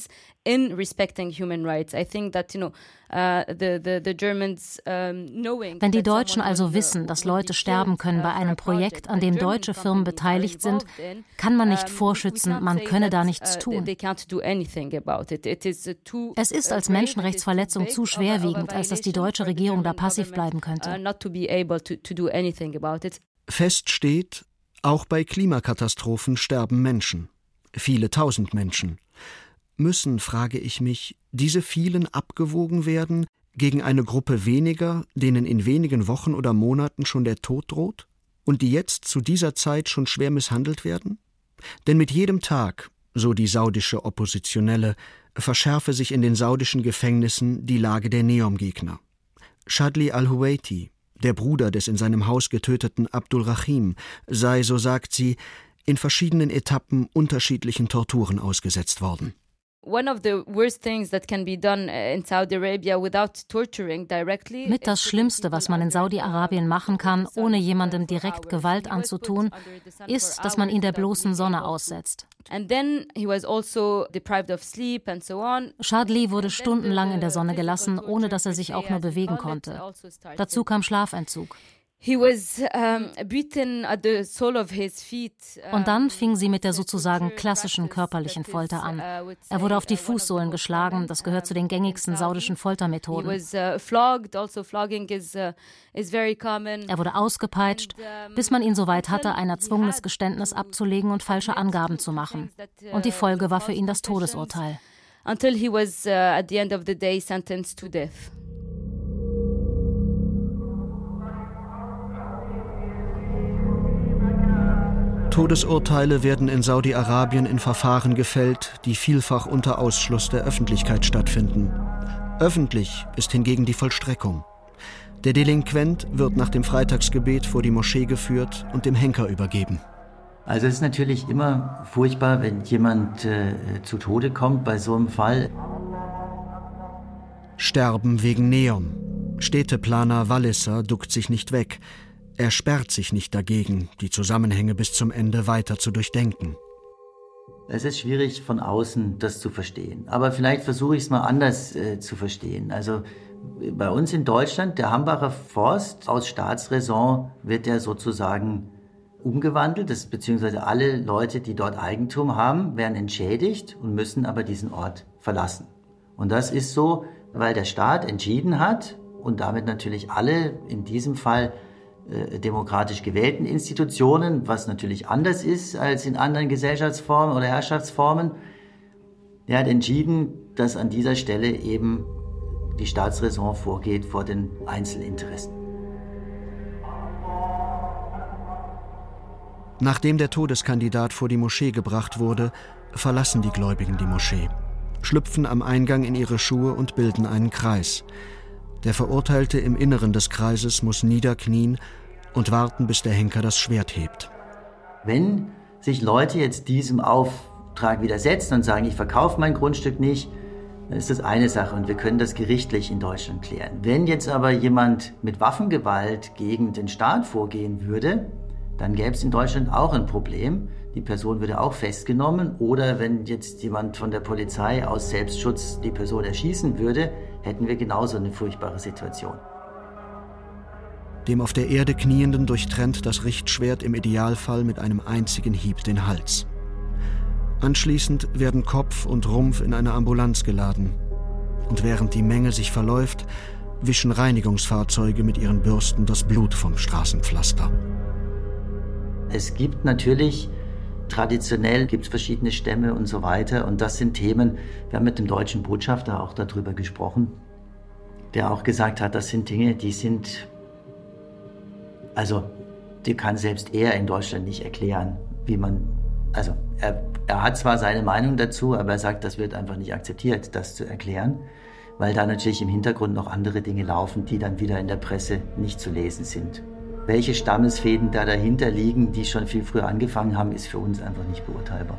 Wenn die Deutschen also wissen, dass Leute sterben können bei einem Projekt, an dem deutsche Firmen beteiligt sind, kann man nicht vorschützen, man könne da nichts tun. Es ist als Menschenrechtsverletzung zu schwerwiegend, als dass die deutsche Regierung da passiv bleiben könnte. Fest steht, auch bei Klimakatastrophen sterben Menschen. Viele tausend Menschen. Müssen, frage ich mich, diese vielen abgewogen werden gegen eine Gruppe weniger, denen in wenigen Wochen oder Monaten schon der Tod droht? Und die jetzt zu dieser Zeit schon schwer misshandelt werden? Denn mit jedem Tag, so die saudische Oppositionelle, verschärfe sich in den saudischen Gefängnissen die Lage der Neom-Gegner. Shadli al-Huwaiti, der Bruder des in seinem Haus getöteten Abdul Rahim, sei, so sagt sie, in verschiedenen Etappen unterschiedlichen Torturen ausgesetzt worden. Mit das Schlimmste, was man in Saudi-Arabien machen kann, ohne jemandem direkt Gewalt anzutun, ist, dass man ihn der bloßen Sonne aussetzt. Also Shadli wurde stundenlang in der Sonne gelassen, ohne dass er sich auch nur bewegen konnte. Also Dazu kam Schlafentzug. Und dann fing sie mit der sozusagen klassischen körperlichen Folter an. Uh, er wurde auf die uh, Fußsohlen geschlagen, das gehört zu den gängigsten saudischen Foltermethoden. Also er wurde ausgepeitscht, bis man ihn so weit hatte, ein erzwungenes Geständnis abzulegen und falsche Angaben zu machen. Und die uh, Folge war für ihn das Todesurteil. Until he was at the end of the day sentenced to death. Todesurteile werden in Saudi-Arabien in Verfahren gefällt, die vielfach unter Ausschluss der Öffentlichkeit stattfinden. Öffentlich ist hingegen die Vollstreckung. Der Delinquent wird nach dem Freitagsgebet vor die Moschee geführt und dem Henker übergeben. Also es ist natürlich immer furchtbar, wenn jemand äh, zu Tode kommt bei so einem Fall. Sterben wegen Neon. Städteplaner Walliser duckt sich nicht weg. Er sperrt sich nicht dagegen, die Zusammenhänge bis zum Ende weiter zu durchdenken. Es ist schwierig von außen das zu verstehen. Aber vielleicht versuche ich es mal anders äh, zu verstehen. Also bei uns in Deutschland, der Hambacher Forst aus Staatsräson wird ja sozusagen umgewandelt, das, beziehungsweise alle Leute, die dort Eigentum haben, werden entschädigt und müssen aber diesen Ort verlassen. Und das ist so, weil der Staat entschieden hat und damit natürlich alle in diesem Fall demokratisch gewählten Institutionen, was natürlich anders ist als in anderen Gesellschaftsformen oder Herrschaftsformen. Er hat entschieden, dass an dieser Stelle eben die Staatsräson vorgeht vor den Einzelinteressen. Nachdem der Todeskandidat vor die Moschee gebracht wurde, verlassen die Gläubigen die Moschee, schlüpfen am Eingang in ihre Schuhe und bilden einen Kreis. Der Verurteilte im Inneren des Kreises muss niederknien und warten, bis der Henker das Schwert hebt. Wenn sich Leute jetzt diesem Auftrag widersetzen und sagen, ich verkaufe mein Grundstück nicht, dann ist das eine Sache und wir können das gerichtlich in Deutschland klären. Wenn jetzt aber jemand mit Waffengewalt gegen den Staat vorgehen würde, dann gäbe es in Deutschland auch ein Problem. Die Person würde auch festgenommen oder wenn jetzt jemand von der Polizei aus Selbstschutz die Person erschießen würde, hätten wir genauso eine furchtbare Situation. Dem auf der Erde Knienden durchtrennt das Richtschwert im Idealfall mit einem einzigen Hieb den Hals. Anschließend werden Kopf und Rumpf in eine Ambulanz geladen. Und während die Menge sich verläuft, wischen Reinigungsfahrzeuge mit ihren Bürsten das Blut vom Straßenpflaster. Es gibt natürlich Traditionell gibt es verschiedene Stämme und so weiter. Und das sind Themen, wir haben mit dem deutschen Botschafter auch darüber gesprochen, der auch gesagt hat, das sind Dinge, die sind, also die kann selbst er in Deutschland nicht erklären, wie man, also er, er hat zwar seine Meinung dazu, aber er sagt, das wird einfach nicht akzeptiert, das zu erklären, weil da natürlich im Hintergrund noch andere Dinge laufen, die dann wieder in der Presse nicht zu lesen sind. Welche Stammesfäden da dahinter liegen, die schon viel früher angefangen haben, ist für uns einfach nicht beurteilbar.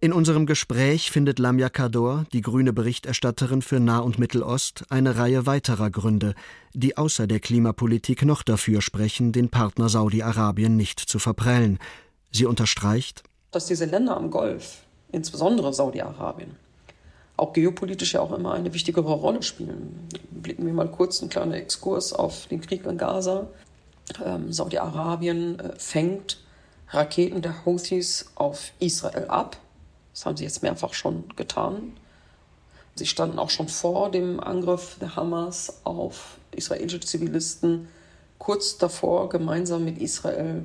In unserem Gespräch findet Lamia Kador, die grüne Berichterstatterin für Nah- und Mittelost, eine Reihe weiterer Gründe, die außer der Klimapolitik noch dafür sprechen, den Partner Saudi-Arabien nicht zu verprellen. Sie unterstreicht, dass diese Länder am Golf, insbesondere Saudi-Arabien, auch geopolitisch ja auch immer eine wichtigere Rolle spielen. Blicken wir mal kurz einen kleinen Exkurs auf den Krieg in Gaza. Ähm, Saudi-Arabien äh, fängt Raketen der Houthis auf Israel ab. Das haben sie jetzt mehrfach schon getan. Sie standen auch schon vor dem Angriff der Hamas auf israelische Zivilisten kurz davor, gemeinsam mit Israel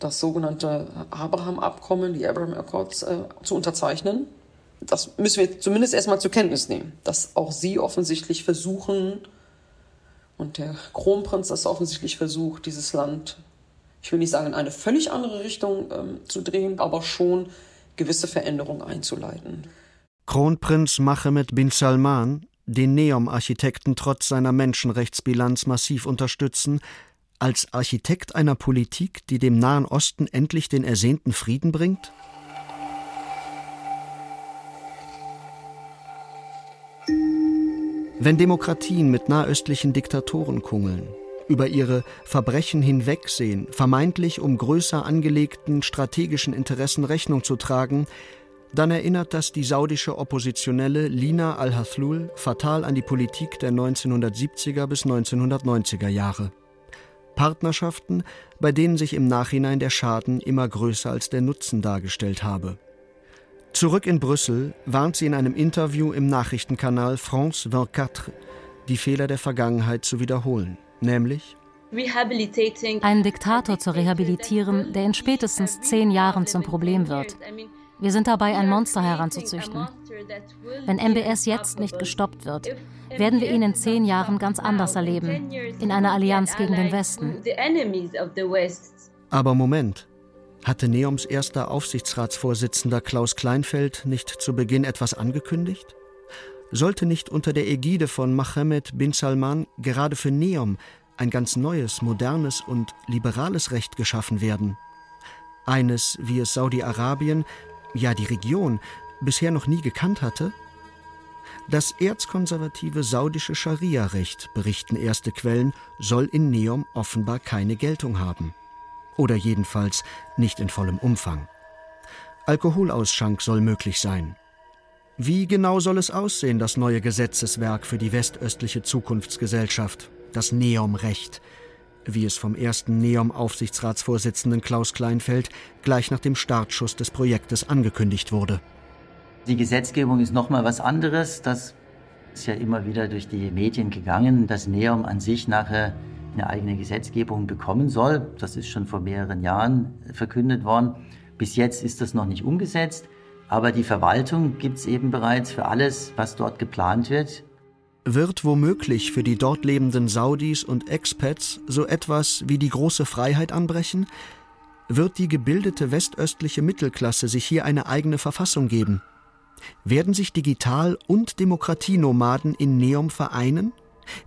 das sogenannte Abraham-Abkommen, die Abraham Accords, äh, zu unterzeichnen das müssen wir zumindest erstmal zur Kenntnis nehmen, dass auch sie offensichtlich versuchen und der Kronprinz das offensichtlich versucht, dieses Land, ich will nicht sagen in eine völlig andere Richtung ähm, zu drehen, aber schon gewisse Veränderungen einzuleiten. Kronprinz Mohammed bin Salman, den Neom-Architekten trotz seiner Menschenrechtsbilanz massiv unterstützen, als Architekt einer Politik, die dem Nahen Osten endlich den ersehnten Frieden bringt? Wenn Demokratien mit nahöstlichen Diktatoren kungeln, über ihre Verbrechen hinwegsehen, vermeintlich um größer angelegten strategischen Interessen Rechnung zu tragen, dann erinnert das die saudische Oppositionelle Lina al-Hathlul fatal an die Politik der 1970er bis 1990er Jahre. Partnerschaften, bei denen sich im Nachhinein der Schaden immer größer als der Nutzen dargestellt habe. Zurück in Brüssel warnt sie in einem Interview im Nachrichtenkanal France 24, die Fehler der Vergangenheit zu wiederholen, nämlich einen Diktator zu rehabilitieren, der in spätestens zehn Jahren zum Problem wird. Wir sind dabei, ein Monster heranzuzüchten. Wenn MBS jetzt nicht gestoppt wird, werden wir ihn in zehn Jahren ganz anders erleben, in einer Allianz gegen den Westen. Aber Moment, hatte Neoms erster Aufsichtsratsvorsitzender Klaus Kleinfeld nicht zu Beginn etwas angekündigt? Sollte nicht unter der Ägide von Mohammed bin Salman gerade für Neom ein ganz neues, modernes und liberales Recht geschaffen werden? Eines, wie es Saudi-Arabien, ja die Region, bisher noch nie gekannt hatte? Das erzkonservative saudische Scharia-Recht, berichten erste Quellen, soll in Neom offenbar keine Geltung haben oder jedenfalls nicht in vollem Umfang. Alkoholausschank soll möglich sein. Wie genau soll es aussehen, das neue Gesetzeswerk für die westöstliche Zukunftsgesellschaft, das NEOM-Recht, wie es vom ersten NEOM-Aufsichtsratsvorsitzenden Klaus Kleinfeld gleich nach dem Startschuss des Projektes angekündigt wurde? Die Gesetzgebung ist nochmal was anderes. Das ist ja immer wieder durch die Medien gegangen, dass NEOM an sich nachher eine eigene Gesetzgebung bekommen soll. Das ist schon vor mehreren Jahren verkündet worden. Bis jetzt ist das noch nicht umgesetzt, aber die Verwaltung gibt es eben bereits für alles, was dort geplant wird. Wird womöglich für die dort lebenden Saudis und Expats so etwas wie die große Freiheit anbrechen? Wird die gebildete westöstliche Mittelklasse sich hier eine eigene Verfassung geben? Werden sich Digital- und Demokratienomaden in Neom vereinen?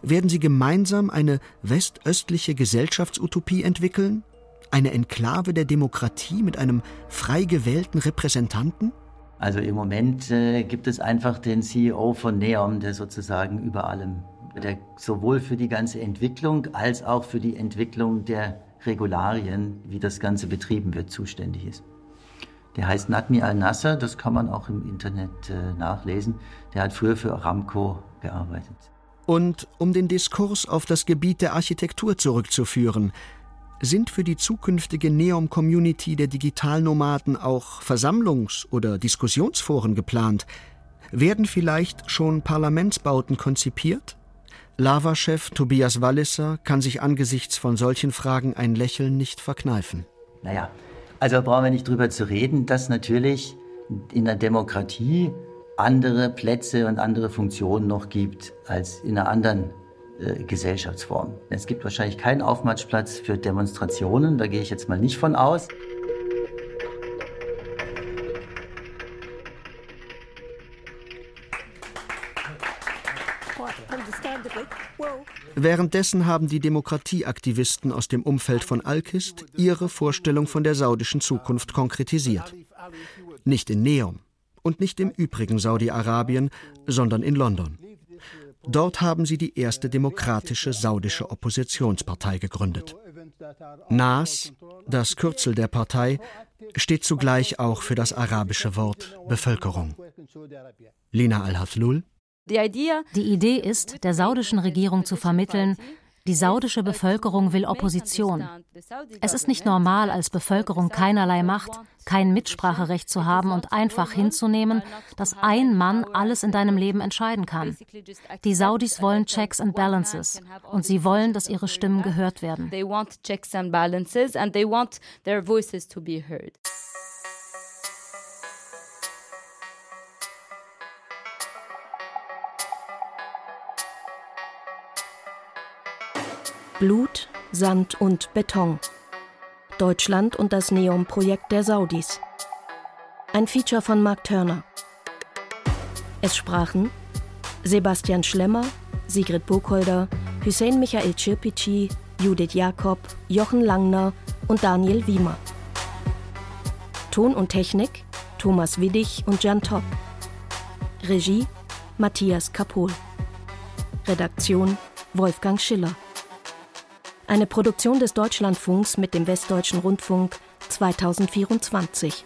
Werden sie gemeinsam eine westöstliche Gesellschaftsutopie entwickeln? Eine Enklave der Demokratie mit einem frei gewählten Repräsentanten? Also im Moment äh, gibt es einfach den CEO von Neom, der sozusagen über allem, der sowohl für die ganze Entwicklung als auch für die Entwicklung der Regularien, wie das Ganze betrieben wird, zuständig ist. Der heißt Nadmi al-Nasser, das kann man auch im Internet äh, nachlesen. Der hat früher für Aramco gearbeitet. Und um den Diskurs auf das Gebiet der Architektur zurückzuführen, sind für die zukünftige Neom-Community der Digitalnomaden auch Versammlungs- oder Diskussionsforen geplant? Werden vielleicht schon Parlamentsbauten konzipiert? Lava-Chef Tobias Walliser kann sich angesichts von solchen Fragen ein Lächeln nicht verkneifen. Naja, also brauchen wir nicht drüber zu reden, dass natürlich in der Demokratie andere Plätze und andere Funktionen noch gibt als in einer anderen äh, Gesellschaftsform. Es gibt wahrscheinlich keinen Aufmarschplatz für Demonstrationen, da gehe ich jetzt mal nicht von aus. Währenddessen haben die Demokratieaktivisten aus dem Umfeld von Alkist ihre Vorstellung von der saudischen Zukunft konkretisiert. Nicht in Neom und nicht im übrigen Saudi-Arabien, sondern in London. Dort haben sie die erste demokratische saudische Oppositionspartei gegründet. NAS, das Kürzel der Partei, steht zugleich auch für das arabische Wort Bevölkerung. Lina Al-Hathlul die Idee ist, der saudischen Regierung zu vermitteln, die saudische Bevölkerung will Opposition. Es ist nicht normal, als Bevölkerung keinerlei Macht, kein Mitspracherecht zu haben und einfach hinzunehmen, dass ein Mann alles in deinem Leben entscheiden kann. Die Saudis wollen Checks and Balances und sie wollen, dass ihre Stimmen gehört werden. Blut, Sand und Beton. Deutschland und das Neom-Projekt der Saudis. Ein Feature von Mark Turner. Es sprachen Sebastian Schlemmer, Sigrid Burkholder, Hussein Michael Cirpici, Judith Jakob, Jochen Langner und Daniel Wiemer. Ton und Technik Thomas Widdig und Jan Topp. Regie Matthias Kapohl. Redaktion Wolfgang Schiller. Eine Produktion des Deutschlandfunks mit dem Westdeutschen Rundfunk 2024.